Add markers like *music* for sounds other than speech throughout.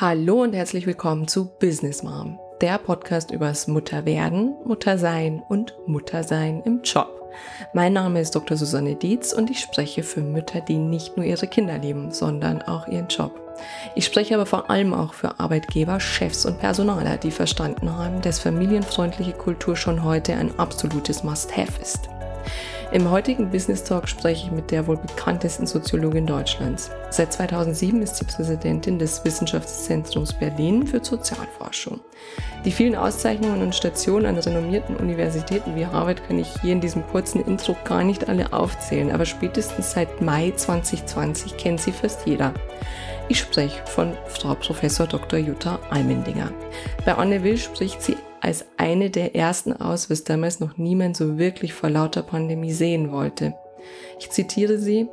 Hallo und herzlich willkommen zu Business Mom, der Podcast übers Mutterwerden, Muttersein und Muttersein im Job. Mein Name ist Dr. Susanne Dietz und ich spreche für Mütter, die nicht nur ihre Kinder lieben, sondern auch ihren Job. Ich spreche aber vor allem auch für Arbeitgeber, Chefs und Personaler, die verstanden haben, dass familienfreundliche Kultur schon heute ein absolutes Must-Have ist. Im heutigen Business Talk spreche ich mit der wohl bekanntesten Soziologin Deutschlands. Seit 2007 ist sie Präsidentin des Wissenschaftszentrums Berlin für Sozialforschung. Die vielen Auszeichnungen und Stationen an renommierten Universitäten wie Harvard kann ich hier in diesem kurzen Intro gar nicht alle aufzählen, aber spätestens seit Mai 2020 kennt sie fast jeder. Ich spreche von Frau Prof. Dr. Jutta Almendinger. Bei Anne Will spricht sie als eine der ersten aus, was damals noch niemand so wirklich vor lauter Pandemie sehen wollte. Ich zitiere sie,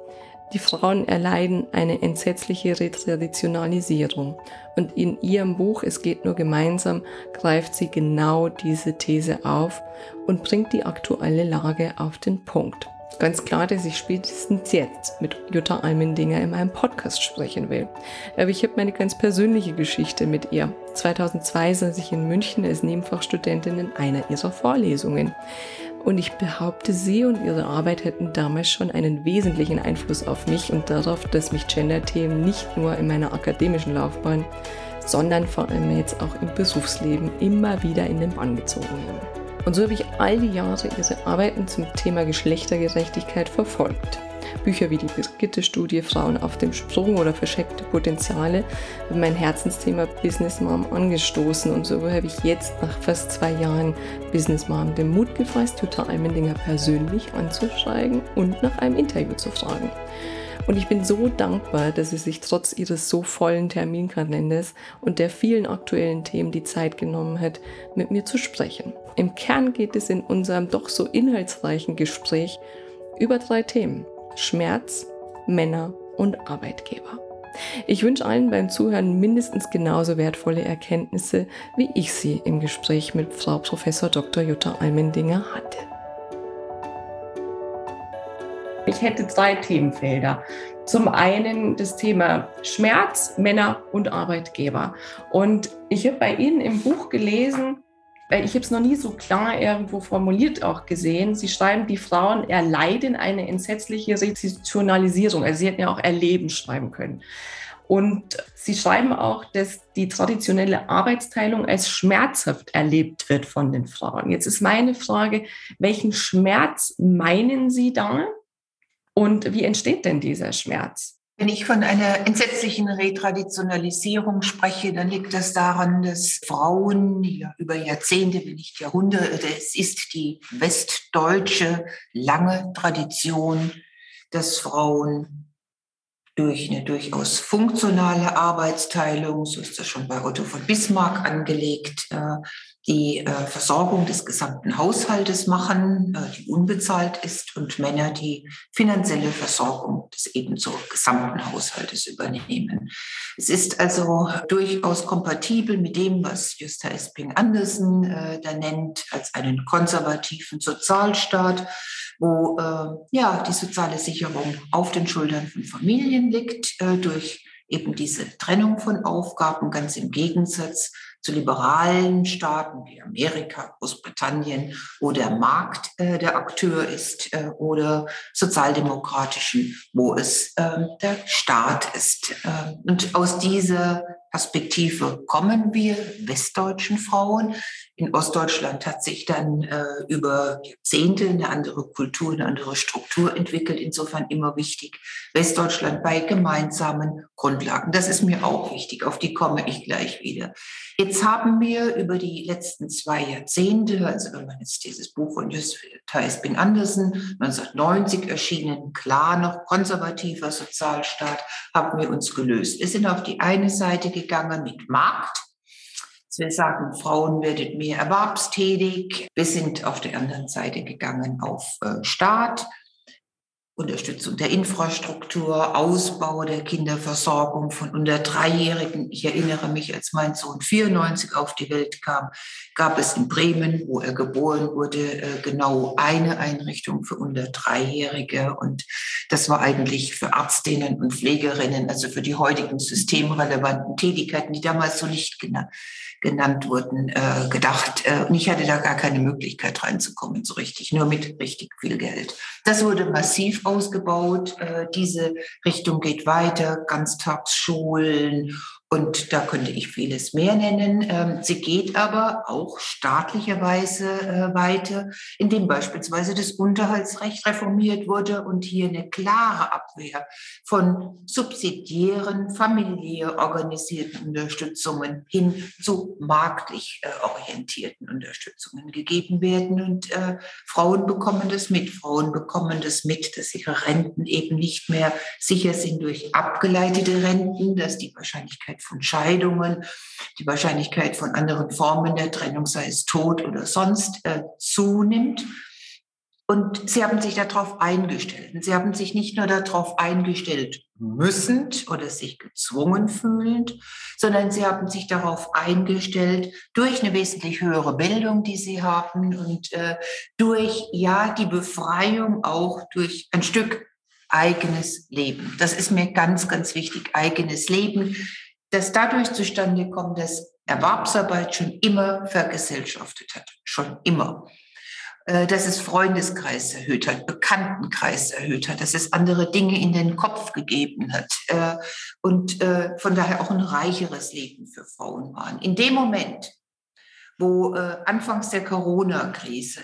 die Frauen erleiden eine entsetzliche Retraditionalisierung und in ihrem Buch Es geht nur gemeinsam greift sie genau diese These auf und bringt die aktuelle Lage auf den Punkt. Ganz klar, dass ich spätestens jetzt mit Jutta Almendinger in meinem Podcast sprechen will. Aber ich habe meine ganz persönliche Geschichte mit ihr. 2002 saß ich in München als Nebenfachstudentin in einer ihrer Vorlesungen. Und ich behaupte, sie und ihre Arbeit hätten damals schon einen wesentlichen Einfluss auf mich und darauf, dass mich Gender-Themen nicht nur in meiner akademischen Laufbahn, sondern vor allem jetzt auch im Berufsleben immer wieder in den Bann gezogen haben. Und so habe ich all die Jahre ihre Arbeiten zum Thema Geschlechtergerechtigkeit verfolgt. Bücher wie die Brigitte-Studie Frauen auf dem Sprung oder Verschenkte Potenziale haben mein Herzensthema Business Mom angestoßen und so habe ich jetzt nach fast zwei Jahren Business Mom den Mut gefasst, Jutta Almendinger persönlich anzuschreiben und nach einem Interview zu fragen. Und ich bin so dankbar, dass sie sich trotz ihres so vollen Terminkalenders und der vielen aktuellen Themen die Zeit genommen hat, mit mir zu sprechen. Im Kern geht es in unserem doch so inhaltsreichen Gespräch über drei Themen. Schmerz, Männer und Arbeitgeber. Ich wünsche allen beim Zuhören mindestens genauso wertvolle Erkenntnisse, wie ich sie im Gespräch mit Frau Prof. Dr. Jutta Almendinger hatte. Ich hätte drei Themenfelder. Zum einen das Thema Schmerz, Männer und Arbeitgeber. Und ich habe bei Ihnen im Buch gelesen, ich habe es noch nie so klar irgendwo formuliert auch gesehen. Sie schreiben, die Frauen erleiden eine entsetzliche Restitutionalisierung. Also sie hätten ja auch erleben schreiben können. Und sie schreiben auch, dass die traditionelle Arbeitsteilung als schmerzhaft erlebt wird von den Frauen. Jetzt ist meine Frage, welchen Schmerz meinen Sie da? Und wie entsteht denn dieser Schmerz? Wenn ich von einer entsetzlichen Retraditionalisierung spreche, dann liegt das daran, dass Frauen ja über Jahrzehnte, wenn nicht Jahrhunderte, es ist die westdeutsche lange Tradition, dass Frauen durch eine durchaus funktionale Arbeitsteilung, so ist das schon bei Otto von Bismarck angelegt, äh, die äh, Versorgung des gesamten Haushaltes machen, äh, die unbezahlt ist, und Männer die finanzielle Versorgung des ebenso gesamten Haushaltes übernehmen. Es ist also durchaus kompatibel mit dem, was Justa Esping Andersen äh, da nennt, als einen konservativen Sozialstaat, wo äh, ja die soziale Sicherung auf den Schultern von Familien liegt, äh, durch eben diese Trennung von Aufgaben, ganz im Gegensatz zu liberalen Staaten wie Amerika, Großbritannien, wo der Markt äh, der Akteur ist, äh, oder sozialdemokratischen, wo es äh, der Staat ist. Äh, und aus dieser Perspektive kommen wir westdeutschen Frauen. In Ostdeutschland hat sich dann äh, über Jahrzehnte eine andere Kultur, eine andere Struktur entwickelt. Insofern immer wichtig. Westdeutschland bei gemeinsamen Grundlagen. Das ist mir auch wichtig. Auf die komme ich gleich wieder. Jetzt haben wir über die letzten zwei Jahrzehnte, also wenn man jetzt dieses Buch von Thais Bin Andersen, 1990 erschienen, klar noch konservativer Sozialstaat, haben wir uns gelöst. Wir sind auf die eine Seite gegangen mit Markt. Wir sagen, Frauen werdet mehr erwerbstätig. Wir sind auf der anderen Seite gegangen auf äh, Staat. Unterstützung der Infrastruktur, Ausbau der Kinderversorgung von unter Dreijährigen. Ich erinnere mich, als mein Sohn 94 auf die Welt kam, gab es in Bremen, wo er geboren wurde, äh, genau eine Einrichtung für unter Dreijährige. Und das war eigentlich für Ärztinnen und Pflegerinnen, also für die heutigen systemrelevanten Tätigkeiten, die damals so nicht genannt genannt wurden, äh, gedacht. Äh, und ich hatte da gar keine Möglichkeit reinzukommen, so richtig, nur mit richtig viel Geld. Das wurde massiv ausgebaut. Äh, diese Richtung geht weiter, Ganztagsschulen und da könnte ich vieles mehr nennen. Ähm, sie geht aber auch staatlicherweise äh, weiter, indem beispielsweise das Unterhaltsrecht reformiert wurde und hier eine klare Abwehr von subsidiären, familiär organisierten Unterstützungen hin zu marktlich äh, orientierten Unterstützungen gegeben werden. Und äh, Frauen bekommen das mit. Frauen bekommen das mit, dass ihre Renten eben nicht mehr sicher sind durch abgeleitete Renten, dass die Wahrscheinlichkeit Wahrscheinlichkeit von Scheidungen, die Wahrscheinlichkeit von anderen Formen der Trennung, sei es Tod oder sonst, äh, zunimmt. Und sie haben sich darauf eingestellt. Und sie haben sich nicht nur darauf eingestellt müssend oder sich gezwungen fühlend, sondern sie haben sich darauf eingestellt durch eine wesentlich höhere Bildung, die sie haben und äh, durch ja die Befreiung auch durch ein Stück eigenes Leben. Das ist mir ganz, ganz wichtig, eigenes Leben das dadurch zustande kommt, dass Erwerbsarbeit schon immer vergesellschaftet hat, schon immer. Äh, dass es Freundeskreis erhöht hat, Bekanntenkreis erhöht hat, dass es andere Dinge in den Kopf gegeben hat äh, und äh, von daher auch ein reicheres Leben für Frauen waren. In dem Moment, wo anfangs der Corona-Krise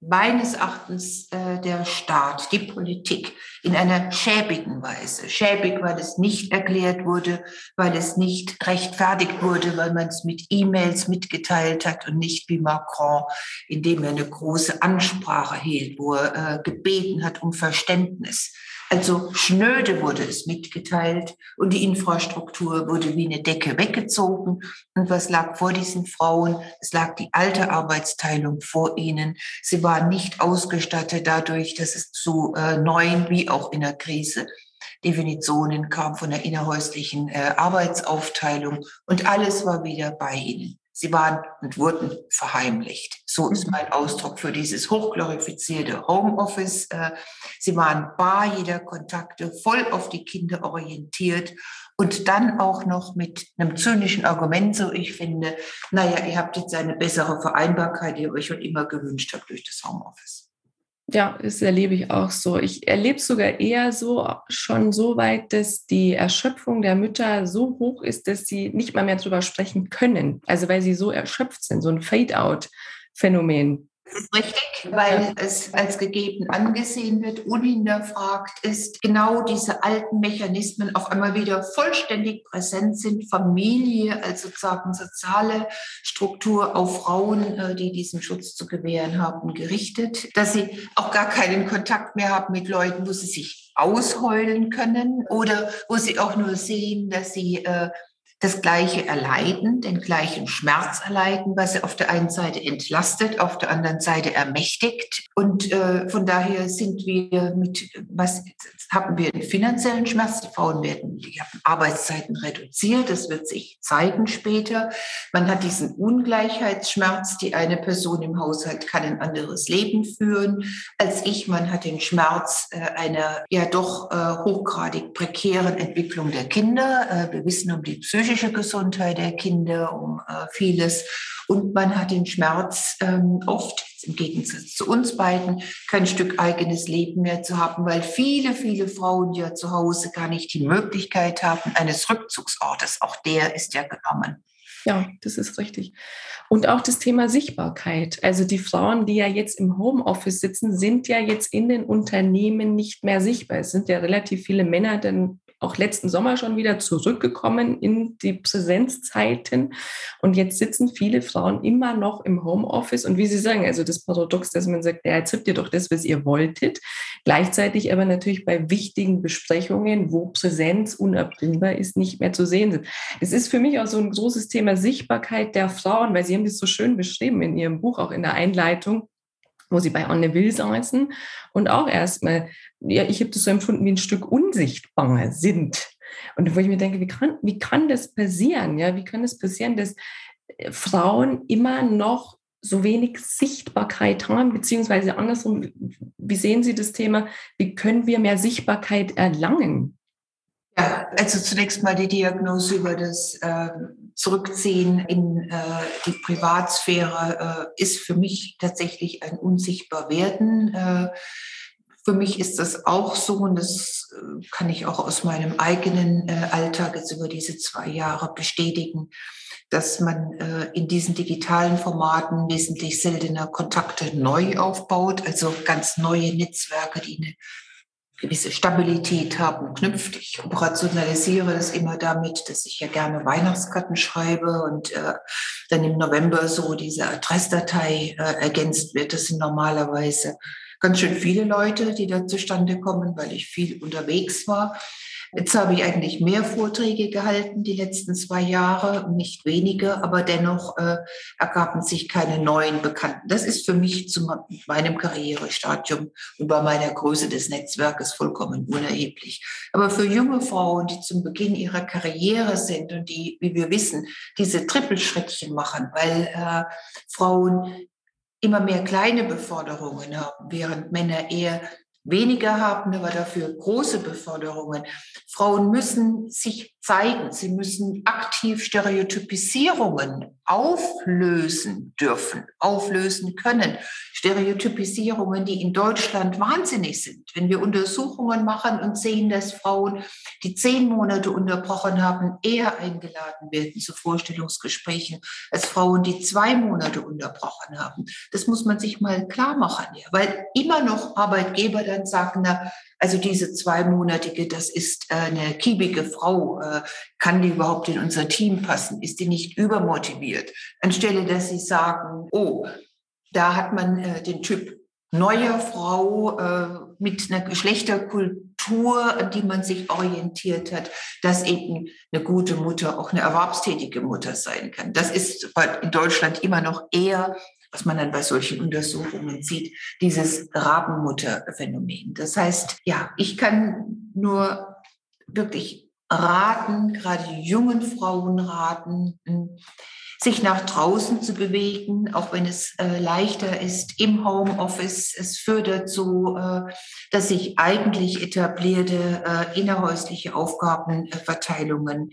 meines Erachtens äh, der Staat, die Politik in einer schäbigen Weise. Schäbig, weil es nicht erklärt wurde, weil es nicht rechtfertigt wurde, weil man es mit E-Mails mitgeteilt hat und nicht wie Macron, indem er eine große Ansprache hielt, wo er äh, gebeten hat um Verständnis. Also schnöde wurde es mitgeteilt und die Infrastruktur wurde wie eine Decke weggezogen. Und was lag vor diesen Frauen? Es lag die alte Arbeitsteilung vor ihnen. Sie waren nicht ausgestattet dadurch, dass es zu äh, neuen, wie auch in der Krise, Definitionen kam von der innerhäuslichen äh, Arbeitsaufteilung und alles war wieder bei ihnen. Sie waren und wurden verheimlicht. So ist mein Ausdruck für dieses hochglorifizierte Homeoffice. Äh, sie waren bar jeder Kontakte, voll auf die Kinder orientiert und dann auch noch mit einem zynischen Argument, so ich finde, naja, ihr habt jetzt eine bessere Vereinbarkeit, die ihr euch schon immer gewünscht habt durch das Homeoffice. Ja, das erlebe ich auch so. Ich erlebe es sogar eher so, schon so weit, dass die Erschöpfung der Mütter so hoch ist, dass sie nicht mal mehr drüber sprechen können. Also weil sie so erschöpft sind, so ein Fade-out-Phänomen. Das ist richtig, weil es als gegeben angesehen wird, unhinterfragt ist, genau diese alten Mechanismen auf einmal wieder vollständig präsent sind. Familie als sozusagen soziale Struktur auf Frauen, äh, die diesen Schutz zu gewähren haben, gerichtet, dass sie auch gar keinen Kontakt mehr haben mit Leuten, wo sie sich ausheulen können oder wo sie auch nur sehen, dass sie äh, das gleiche erleiden, den gleichen Schmerz erleiden, was sie auf der einen Seite entlastet, auf der anderen Seite ermächtigt. Und äh, von daher sind wir mit, was haben wir einen finanziellen Schmerz. Die Frauen werden, die Arbeitszeiten reduziert. Das wird sich zeigen später. Man hat diesen Ungleichheitsschmerz. Die eine Person im Haushalt kann ein anderes Leben führen als ich. Man hat den Schmerz äh, einer ja doch äh, hochgradig prekären Entwicklung der Kinder. Äh, wir wissen um die psychische Gesundheit der Kinder, um äh, vieles. Und man hat den Schmerz ähm, oft im Gegensatz zu uns beiden, kein Stück eigenes Leben mehr zu haben, weil viele, viele Frauen ja zu Hause gar nicht die Möglichkeit haben eines Rückzugsortes. Auch der ist ja genommen. Ja, das ist richtig. Und auch das Thema Sichtbarkeit. Also die Frauen, die ja jetzt im Homeoffice sitzen, sind ja jetzt in den Unternehmen nicht mehr sichtbar. Es sind ja relativ viele Männer dann auch letzten Sommer schon wieder zurückgekommen in die Präsenzzeiten. Und jetzt sitzen viele Frauen immer noch im Homeoffice. Und wie Sie sagen, also das Paradox, dass man sagt, ja, jetzt habt ihr doch das, was ihr wolltet. Gleichzeitig aber natürlich bei wichtigen Besprechungen, wo Präsenz unabdingbar ist, nicht mehr zu sehen sind. Es ist für mich auch so ein großes Thema Sichtbarkeit der Frauen, weil Sie haben das so schön beschrieben in Ihrem Buch, auch in der Einleitung wo sie bei Anne Will saßen und auch erstmal, ja, ich habe das so empfunden, wie ein Stück unsichtbar sind. Und wo ich mir denke, wie kann, wie kann das passieren? Ja, wie kann es das passieren, dass äh, Frauen immer noch so wenig Sichtbarkeit haben, beziehungsweise andersrum, wie sehen Sie das Thema, wie können wir mehr Sichtbarkeit erlangen? Ja, also zunächst mal die Diagnose über das äh, Zurückziehen in äh, die Privatsphäre äh, ist für mich tatsächlich ein unsichtbar werden. Äh, für mich ist das auch so und das äh, kann ich auch aus meinem eigenen äh, Alltag jetzt über diese zwei Jahre bestätigen dass man in diesen digitalen Formaten wesentlich seltener Kontakte neu aufbaut, also ganz neue Netzwerke, die eine gewisse Stabilität haben, knüpft. Ich operationalisiere das immer damit, dass ich ja gerne Weihnachtskarten schreibe und äh, dann im November so diese Adressdatei äh, ergänzt wird. Das sind normalerweise ganz schön viele Leute, die da zustande kommen, weil ich viel unterwegs war. Jetzt habe ich eigentlich mehr Vorträge gehalten die letzten zwei Jahre, nicht weniger, aber dennoch äh, ergaben sich keine neuen Bekannten. Das ist für mich zu meinem Karrierestadium und bei meiner Größe des Netzwerkes vollkommen unerheblich. Aber für junge Frauen, die zum Beginn ihrer Karriere sind und die, wie wir wissen, diese Trippelschrittchen machen, weil äh, Frauen immer mehr kleine Beforderungen haben, während Männer eher weniger haben, aber dafür große Beförderungen. Frauen müssen sich zeigen, sie müssen aktiv Stereotypisierungen auflösen dürfen, auflösen können. Stereotypisierungen, die in Deutschland wahnsinnig sind. Wenn wir Untersuchungen machen und sehen, dass Frauen, die zehn Monate unterbrochen haben, eher eingeladen werden zu Vorstellungsgesprächen als Frauen, die zwei Monate unterbrochen haben. Das muss man sich mal klar machen, weil immer noch Arbeitgeber dann sagen, na, also diese zweimonatige, das ist äh, eine kiebige Frau. Äh, kann die überhaupt in unser Team passen? Ist die nicht übermotiviert? Anstelle, dass sie sagen, oh, da hat man äh, den Typ neue Frau mit einer Geschlechterkultur, an die man sich orientiert hat, dass eben eine gute Mutter auch eine erwerbstätige Mutter sein kann. Das ist in Deutschland immer noch eher was man dann bei solchen Untersuchungen sieht, dieses Rabenmutterphänomen. Das heißt, ja, ich kann nur wirklich raten, gerade jungen Frauen raten, sich nach draußen zu bewegen, auch wenn es äh, leichter ist im Homeoffice. Es führt dazu, äh, dass sich eigentlich etablierte äh, innerhäusliche Aufgabenverteilungen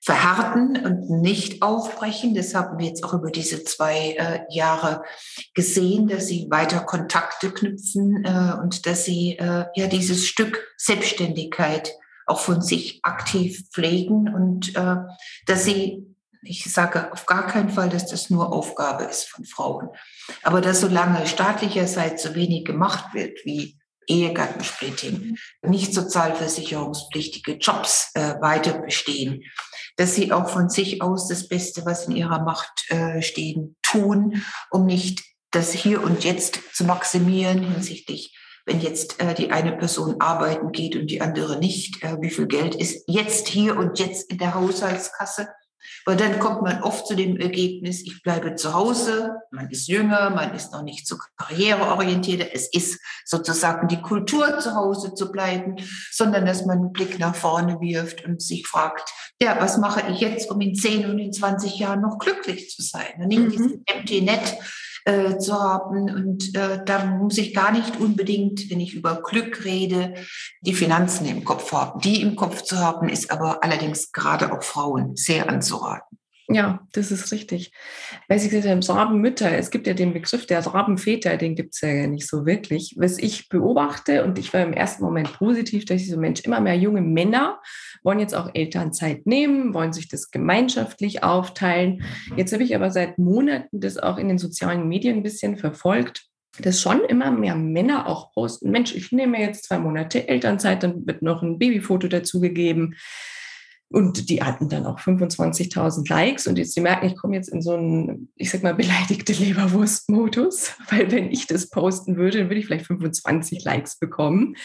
verhärten und nicht aufbrechen. Das haben wir jetzt auch über diese zwei äh, Jahre gesehen, dass sie weiter Kontakte knüpfen äh, und dass sie äh, ja dieses Stück Selbstständigkeit auch von sich aktiv pflegen und äh, dass sie ich sage auf gar keinen Fall, dass das nur Aufgabe ist von Frauen. Aber dass solange staatlicherseits so wenig gemacht wird wie Ehegattensplitting, nicht sozialversicherungspflichtige Jobs äh, weiter bestehen, dass sie auch von sich aus das Beste, was in ihrer Macht äh, stehen, tun, um nicht das Hier und Jetzt zu maximieren hinsichtlich wenn jetzt äh, die eine Person arbeiten geht und die andere nicht, äh, wie viel Geld ist jetzt hier und jetzt in der Haushaltskasse? Weil dann kommt man oft zu dem Ergebnis, ich bleibe zu Hause, man ist jünger, man ist noch nicht so karriereorientiert, es ist sozusagen die Kultur, zu Hause zu bleiben, sondern dass man einen Blick nach vorne wirft und sich fragt, ja, was mache ich jetzt, um in 10 und in 20 Jahren noch glücklich zu sein? Und nicht mhm. dieses Empty Net äh, zu haben. Und äh, da muss ich gar nicht unbedingt, wenn ich über Glück rede, die Finanzen im Kopf haben. Die im Kopf zu haben, ist aber allerdings gerade auch Frauen sehr anzuraten. Ja, das ist richtig. Weil Sie gesagt haben, Rabenmütter, es gibt ja den Begriff der Rabenväter, den gibt es ja nicht so wirklich. Was ich beobachte, und ich war im ersten Moment positiv, dass ich so, Mensch, immer mehr junge Männer wollen jetzt auch Elternzeit nehmen, wollen sich das gemeinschaftlich aufteilen. Jetzt habe ich aber seit Monaten das auch in den sozialen Medien ein bisschen verfolgt dass schon immer mehr Männer auch posten, Mensch, ich nehme jetzt zwei Monate Elternzeit, dann wird noch ein Babyfoto dazugegeben. Und die hatten dann auch 25.000 Likes. Und jetzt, Sie merken, ich komme jetzt in so einen, ich sag mal, beleidigte Leberwurst-Modus, *laughs* weil wenn ich das posten würde, dann würde ich vielleicht 25 Likes bekommen.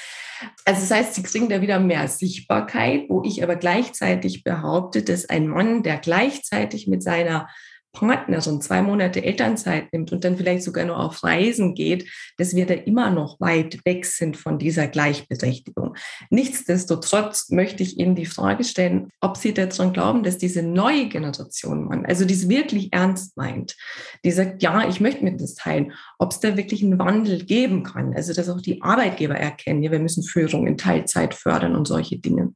Also das heißt, Sie kriegen da wieder mehr Sichtbarkeit, wo ich aber gleichzeitig behaupte, dass ein Mann, der gleichzeitig mit seiner Partnerin zwei Monate Elternzeit nimmt und dann vielleicht sogar nur auf Reisen geht, dass wir da immer noch weit weg sind von dieser Gleichberechtigung. Nichtsdestotrotz möchte ich Ihnen die Frage stellen, ob Sie daran glauben, dass diese neue Generation Mann, also die es wirklich ernst meint, die sagt, ja, ich möchte mir das teilen, ob es da wirklich einen Wandel geben kann, also dass auch die Arbeitgeber erkennen, ja, wir müssen Führung in Teilzeit fördern und solche Dinge.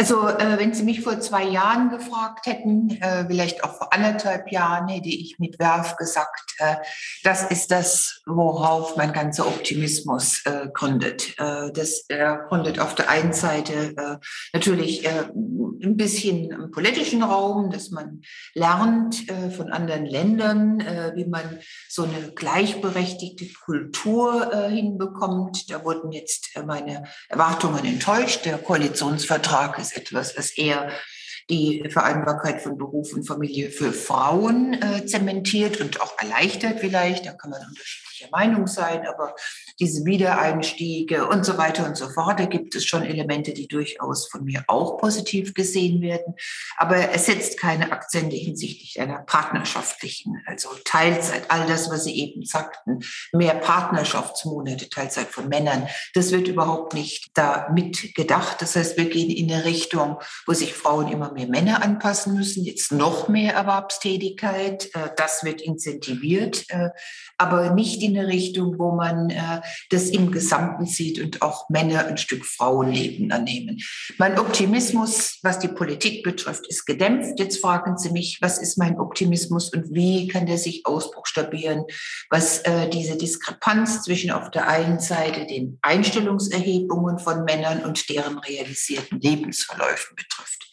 Also äh, wenn Sie mich vor zwei Jahren gefragt hätten, äh, vielleicht auch vor anderthalb Jahren, hätte ich mit Werf gesagt, äh, das ist das, worauf mein ganzer Optimismus äh, gründet. Äh, das gründet auf der einen Seite äh, natürlich ein bisschen im politischen Raum, dass man lernt von anderen Ländern, wie man so eine gleichberechtigte Kultur hinbekommt. Da wurden jetzt meine Erwartungen enttäuscht. Der Koalitionsvertrag ist ist etwas, was eher die Vereinbarkeit von Beruf und Familie für Frauen äh, zementiert und auch erleichtert vielleicht. Da kann man unterschiedlicher Meinung sein, aber diese Wiedereinstiege und so weiter und so fort, da gibt es schon Elemente, die durchaus von mir auch positiv gesehen werden. Aber es setzt keine Akzente hinsichtlich einer partnerschaftlichen, also Teilzeit, all das, was Sie eben sagten, mehr Partnerschaftsmonate, Teilzeit von Männern, das wird überhaupt nicht da mitgedacht. Das heißt, wir gehen in eine Richtung, wo sich Frauen immer mehr Männer anpassen müssen, jetzt noch mehr Erwerbstätigkeit. Äh, das wird incentiviert, äh, aber nicht in eine Richtung, wo man äh, das im Gesamten sieht und auch Männer ein Stück Frauenleben annehmen. Mein Optimismus, was die Politik betrifft, ist gedämpft. Jetzt fragen Sie mich, was ist mein Optimismus und wie kann der sich ausbuchstabieren, was diese Diskrepanz zwischen auf der einen Seite den Einstellungserhebungen von Männern und deren realisierten Lebensverläufen betrifft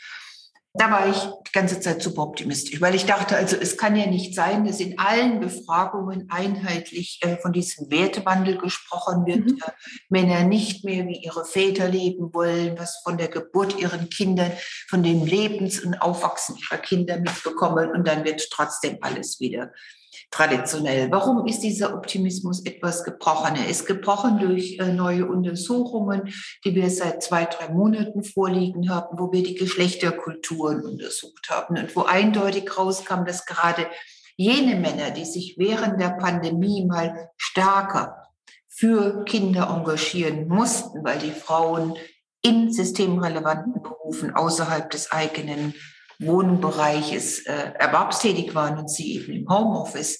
da war ich die ganze Zeit super optimistisch, weil ich dachte, also es kann ja nicht sein, dass in allen Befragungen einheitlich äh, von diesem Wertewandel gesprochen wird, mhm. äh, Männer nicht mehr wie ihre Väter leben wollen, was von der Geburt ihren Kindern, von dem Lebens- und Aufwachsen ihrer Kinder mitbekommen und dann wird trotzdem alles wieder traditionell. Warum ist dieser Optimismus etwas gebrochen? Er ist gebrochen durch äh, neue Untersuchungen, die wir seit zwei, drei Monaten vorliegen haben, wo wir die Geschlechterkulturen untersucht haben und wo eindeutig rauskam, dass gerade jene Männer, die sich während der Pandemie mal stärker für Kinder engagieren mussten, weil die Frauen in systemrelevanten Berufen außerhalb des eigenen Wohnbereiches äh, erwerbstätig waren und sie eben im Homeoffice,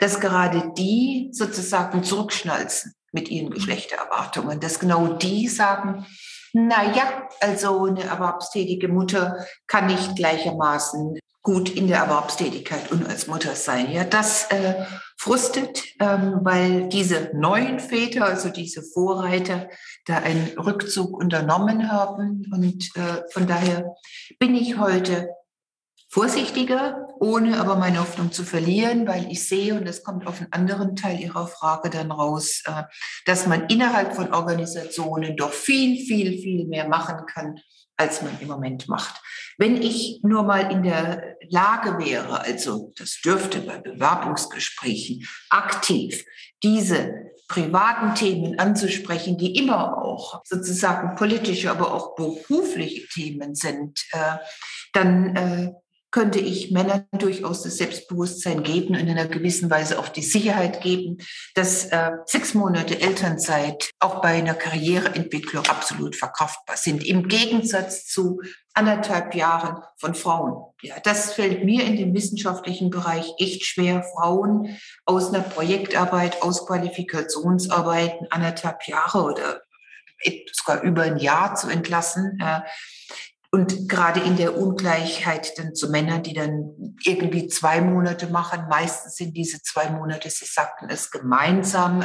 dass gerade die sozusagen zurückschnalzen mit ihren Geschlechtererwartungen, dass genau die sagen, na ja, also eine erwerbstätige Mutter kann nicht gleichermaßen gut in der Erwerbstätigkeit und als Mutter sein. Ja, das äh, frustet, ähm, weil diese neuen Väter, also diese Vorreiter, da einen Rückzug unternommen haben. Und äh, von daher bin ich heute vorsichtiger, ohne aber meine Hoffnung zu verlieren, weil ich sehe, und das kommt auf einen anderen Teil Ihrer Frage dann raus, äh, dass man innerhalb von Organisationen doch viel, viel, viel mehr machen kann, als man im Moment macht. Wenn ich nur mal in der Lage wäre, also das dürfte bei Bewerbungsgesprächen aktiv diese privaten Themen anzusprechen, die immer auch sozusagen politische, aber auch berufliche Themen sind, äh, dann äh, könnte ich Männern durchaus das Selbstbewusstsein geben und in einer gewissen Weise auch die Sicherheit geben, dass äh, sechs Monate Elternzeit auch bei einer Karriereentwicklung absolut verkraftbar sind. Im Gegensatz zu anderthalb Jahren von Frauen. Ja, das fällt mir in dem wissenschaftlichen Bereich echt schwer, Frauen aus einer Projektarbeit, aus Qualifikationsarbeiten anderthalb Jahre oder sogar über ein Jahr zu entlassen. Und gerade in der Ungleichheit dann zu Männern, die dann irgendwie zwei Monate machen, meistens sind diese zwei Monate, Sie sagten es, gemeinsam äh,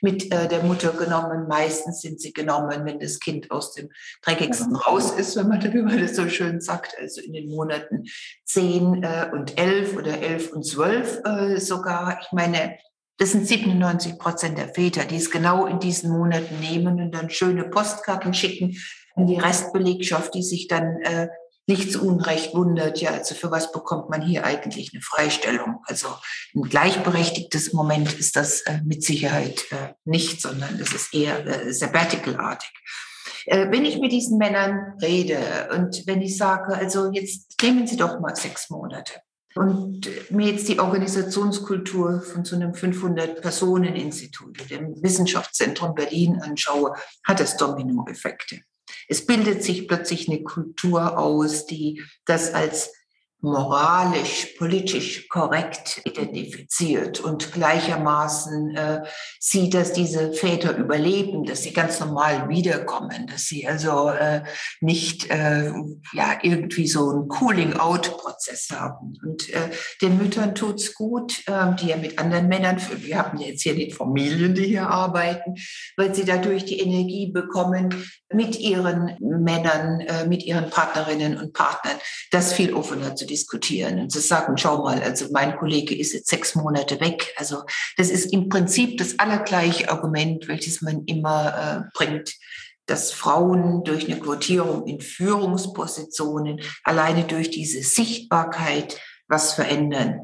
mit äh, der Mutter genommen. Meistens sind sie genommen, wenn das Kind aus dem dreckigsten raus ist, wenn man *laughs* darüber das so schön sagt. Also in den Monaten zehn äh, und elf oder elf und zwölf sogar. Ich meine, das sind 97 Prozent der Väter, die es genau in diesen Monaten nehmen und dann schöne Postkarten schicken und die Restbelegschaft, die sich dann äh, nicht zu Unrecht wundert, ja, also für was bekommt man hier eigentlich eine Freistellung? Also ein gleichberechtigtes Moment ist das äh, mit Sicherheit äh, nicht, sondern es ist eher äh, sabbatical-artig. Äh, wenn ich mit diesen Männern rede und wenn ich sage, also jetzt nehmen Sie doch mal sechs Monate, und mir jetzt die Organisationskultur von so einem 500-Personen-Institut, dem Wissenschaftszentrum Berlin anschaue, hat es Dominoeffekte. Es bildet sich plötzlich eine Kultur aus, die das als moralisch, politisch korrekt identifiziert und gleichermaßen äh, sieht, dass diese Väter überleben, dass sie ganz normal wiederkommen, dass sie also äh, nicht äh, ja irgendwie so einen Cooling-out-Prozess haben. Und äh, den Müttern tut's gut, äh, die ja mit anderen Männern, wir haben jetzt hier die Familien, die hier arbeiten, weil sie dadurch die Energie bekommen, mit ihren Männern, äh, mit ihren Partnerinnen und Partnern, das viel offener zu diskutieren und zu sagen, schau mal, also mein Kollege ist jetzt sechs Monate weg. Also das ist im Prinzip das allergleiche Argument, welches man immer äh, bringt dass Frauen durch eine Quotierung in Führungspositionen alleine durch diese Sichtbarkeit was verändern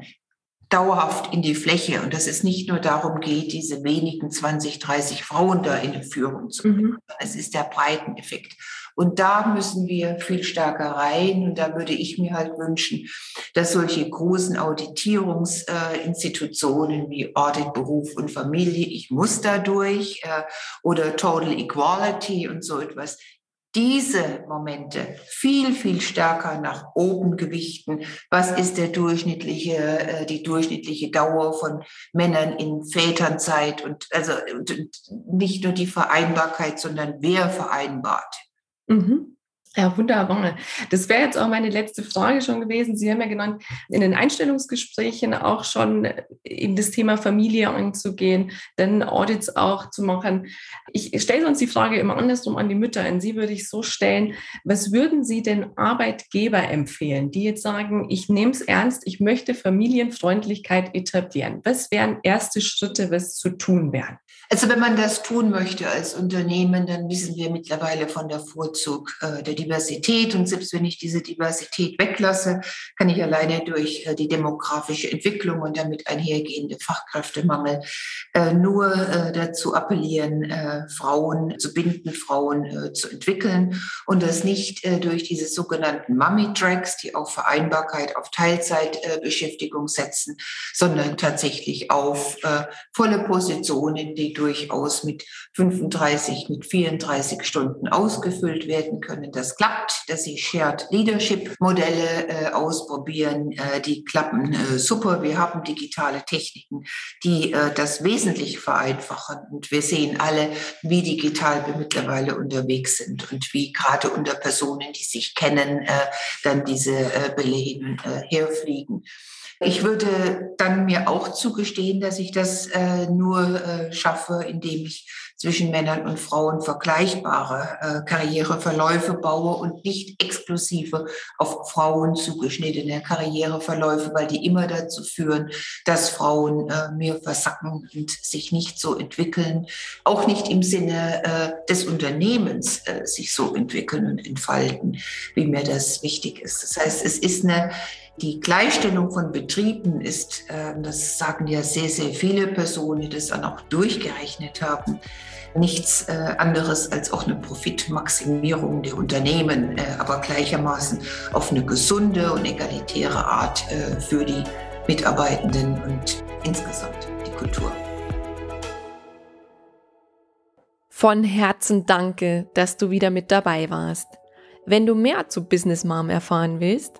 dauerhaft in die Fläche und dass es nicht nur darum geht, diese wenigen 20, 30 Frauen da in die Führung zu bringen. Mhm. Es ist der Breiteneffekt. Und da müssen wir viel stärker rein. Und da würde ich mir halt wünschen, dass solche großen Auditierungsinstitutionen wie Audit, Beruf und Familie, ich muss dadurch, äh, oder Total Equality und so etwas, diese Momente viel, viel stärker nach oben gewichten. Was ist der durchschnittliche, äh, die durchschnittliche Dauer von Männern in Väternzeit und also nicht nur die Vereinbarkeit, sondern wer vereinbart. Mhm. Ja, wunderbar. Das wäre jetzt auch meine letzte Frage schon gewesen. Sie haben ja genannt, in den Einstellungsgesprächen auch schon in das Thema Familie anzugehen, dann Audits auch zu machen. Ich stelle uns die Frage immer andersrum an die Mütter. An Sie würde ich so stellen, was würden Sie denn Arbeitgeber empfehlen, die jetzt sagen, ich nehme es ernst, ich möchte Familienfreundlichkeit etablieren? Was wären erste Schritte, was zu tun wären? Also wenn man das tun möchte als Unternehmen, dann wissen wir mittlerweile von der Vorzug äh, der Diversität. Und selbst wenn ich diese Diversität weglasse, kann ich alleine durch äh, die demografische Entwicklung und damit einhergehende Fachkräftemangel äh, nur äh, dazu appellieren, Frauen zu binden, Frauen zu entwickeln und das nicht durch diese sogenannten Mummy-Tracks, die auf Vereinbarkeit, auf Teilzeitbeschäftigung setzen, sondern tatsächlich auf volle Positionen, die durchaus mit 35, mit 34 Stunden ausgefüllt werden können. Das klappt, dass sie Shared Leadership Modelle äh, ausprobieren. Äh, die klappen äh, super. Wir haben digitale Techniken, die äh, das wesentlich vereinfachen. Und wir sehen alle, wie digital wir mittlerweile unterwegs sind und wie gerade unter Personen, die sich kennen, äh, dann diese äh, Belegen herfliegen. Ich würde dann mir auch zugestehen, dass ich das nur schaffe, indem ich zwischen Männern und Frauen vergleichbare äh, Karriereverläufe baue und nicht exklusive auf Frauen zugeschnittene Karriereverläufe, weil die immer dazu führen, dass Frauen äh, mehr versacken und sich nicht so entwickeln, auch nicht im Sinne äh, des Unternehmens sich so entwickeln und entfalten, wie mir das wichtig ist. Das heißt, es ist eine die Gleichstellung von Betrieben ist, äh, das sagen ja sehr, sehr viele Personen, die das dann auch durchgerechnet haben, nichts äh, anderes als auch eine Profitmaximierung der Unternehmen, äh, aber gleichermaßen auf eine gesunde und egalitäre Art für die Mitarbeitenden und insgesamt die Kultur. Von Herzen danke, dass du wieder mit dabei warst. Wenn du mehr zu Business Mom erfahren willst,